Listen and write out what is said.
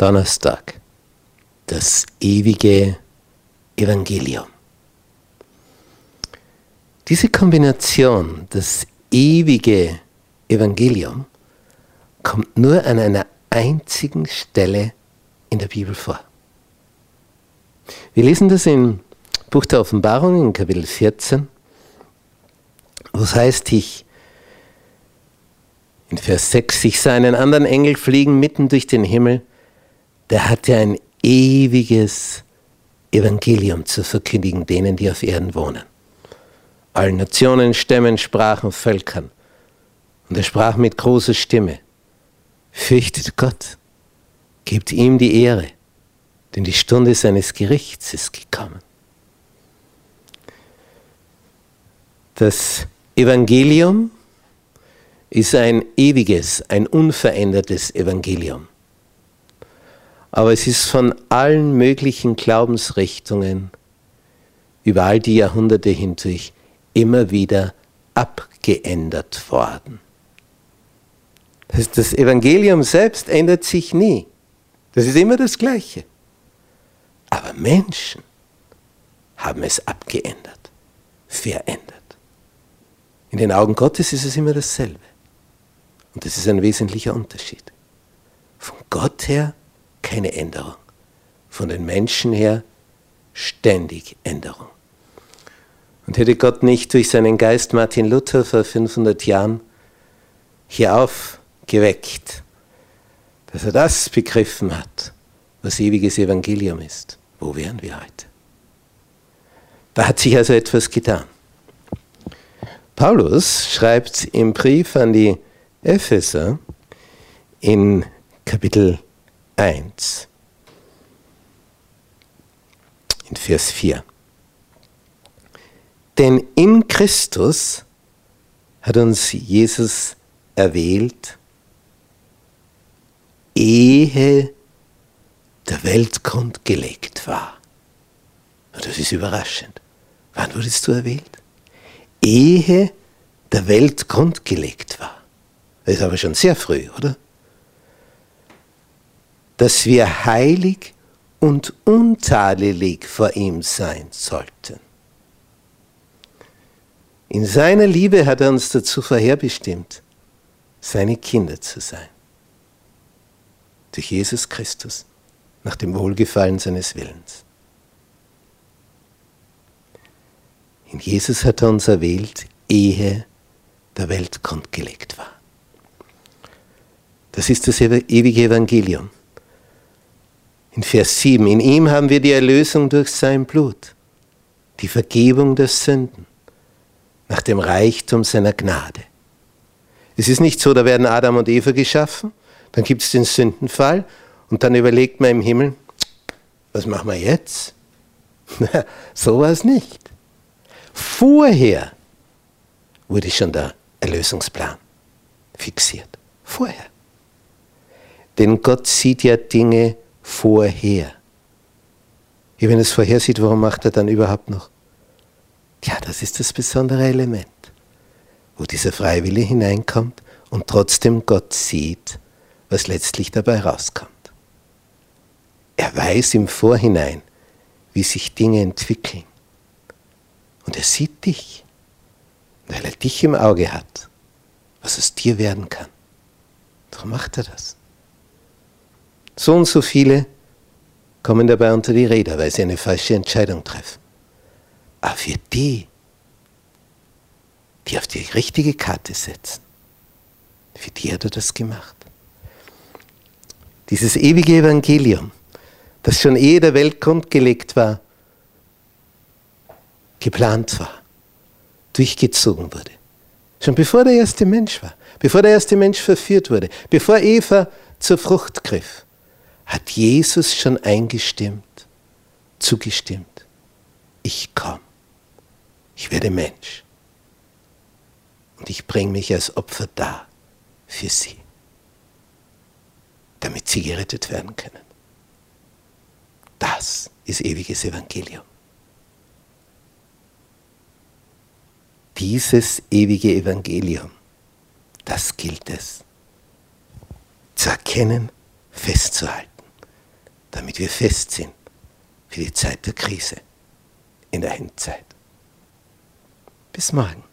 Donnerstag. Das ewige Evangelium. Diese Kombination, das ewige Evangelium, kommt nur an einer einzigen Stelle in der Bibel vor. Wir lesen das im Buch der Offenbarung in Kapitel 14, wo es heißt, ich in Vers 6, ich sah einen anderen Engel fliegen mitten durch den Himmel, der hatte ein ewiges Evangelium zu verkündigen denen, die auf Erden wohnen. Allen Nationen, Stämmen, Sprachen, Völkern. Und er sprach mit großer Stimme, fürchtet Gott, gebt ihm die Ehre, denn die Stunde seines Gerichts ist gekommen. Das Evangelium ist ein ewiges, ein unverändertes Evangelium. Aber es ist von allen möglichen Glaubensrichtungen über all die Jahrhunderte hindurch immer wieder abgeändert worden. Das Evangelium selbst ändert sich nie. Das ist immer das Gleiche. Aber Menschen haben es abgeändert, verändert. In den Augen Gottes ist es immer dasselbe. Und das ist ein wesentlicher Unterschied. Von Gott her keine Änderung. Von den Menschen her ständig Änderung. Und hätte Gott nicht durch seinen Geist Martin Luther vor 500 Jahren hier aufgeweckt, dass er das begriffen hat, was ewiges Evangelium ist, wo wären wir heute? Da hat sich also etwas getan. Paulus schreibt im Brief an die Epheser in Kapitel 1, in Vers 4. Denn in Christus hat uns Jesus erwählt, ehe der Weltgrund gelegt war. Und das ist überraschend. Wann wurdest du erwählt? Ehe der Weltgrund gelegt war. Das ist aber schon sehr früh, oder? Dass wir heilig und untadelig vor ihm sein sollten. In seiner Liebe hat er uns dazu vorherbestimmt, seine Kinder zu sein. Durch Jesus Christus, nach dem Wohlgefallen seines Willens. In Jesus hat er uns erwählt, ehe der Welt grundgelegt war. Das ist das ewige Evangelium. In Vers 7, in ihm haben wir die Erlösung durch sein Blut, die Vergebung der Sünden, nach dem Reichtum seiner Gnade. Es ist nicht so, da werden Adam und Eva geschaffen, dann gibt es den Sündenfall und dann überlegt man im Himmel, was machen wir jetzt? so war es nicht. Vorher wurde schon der Erlösungsplan fixiert. Vorher. Denn Gott sieht ja Dinge vorher. Ja, wenn es vorher sieht, warum macht er dann überhaupt noch? Ja, das ist das besondere Element, wo dieser Freiwillige hineinkommt und trotzdem Gott sieht, was letztlich dabei rauskommt. Er weiß im Vorhinein, wie sich Dinge entwickeln. Und er sieht dich, weil er dich im Auge hat, was aus dir werden kann. Darum macht er das. So und so viele kommen dabei unter die Räder, weil sie eine falsche Entscheidung treffen. Aber für die, die auf die richtige Karte setzen, für die hat er das gemacht. Dieses ewige Evangelium, das schon ehe der Welt grundgelegt war, geplant war, durchgezogen wurde. Schon bevor der erste Mensch war, bevor der erste Mensch verführt wurde, bevor Eva zur Frucht griff hat Jesus schon eingestimmt, zugestimmt. Ich komme. Ich werde Mensch. Und ich bringe mich als Opfer da für sie, damit sie gerettet werden können. Das ist ewiges Evangelium. Dieses ewige Evangelium, das gilt es zu erkennen, festzuhalten damit wir fest sind für die Zeit der Krise in der Endzeit. Bis morgen.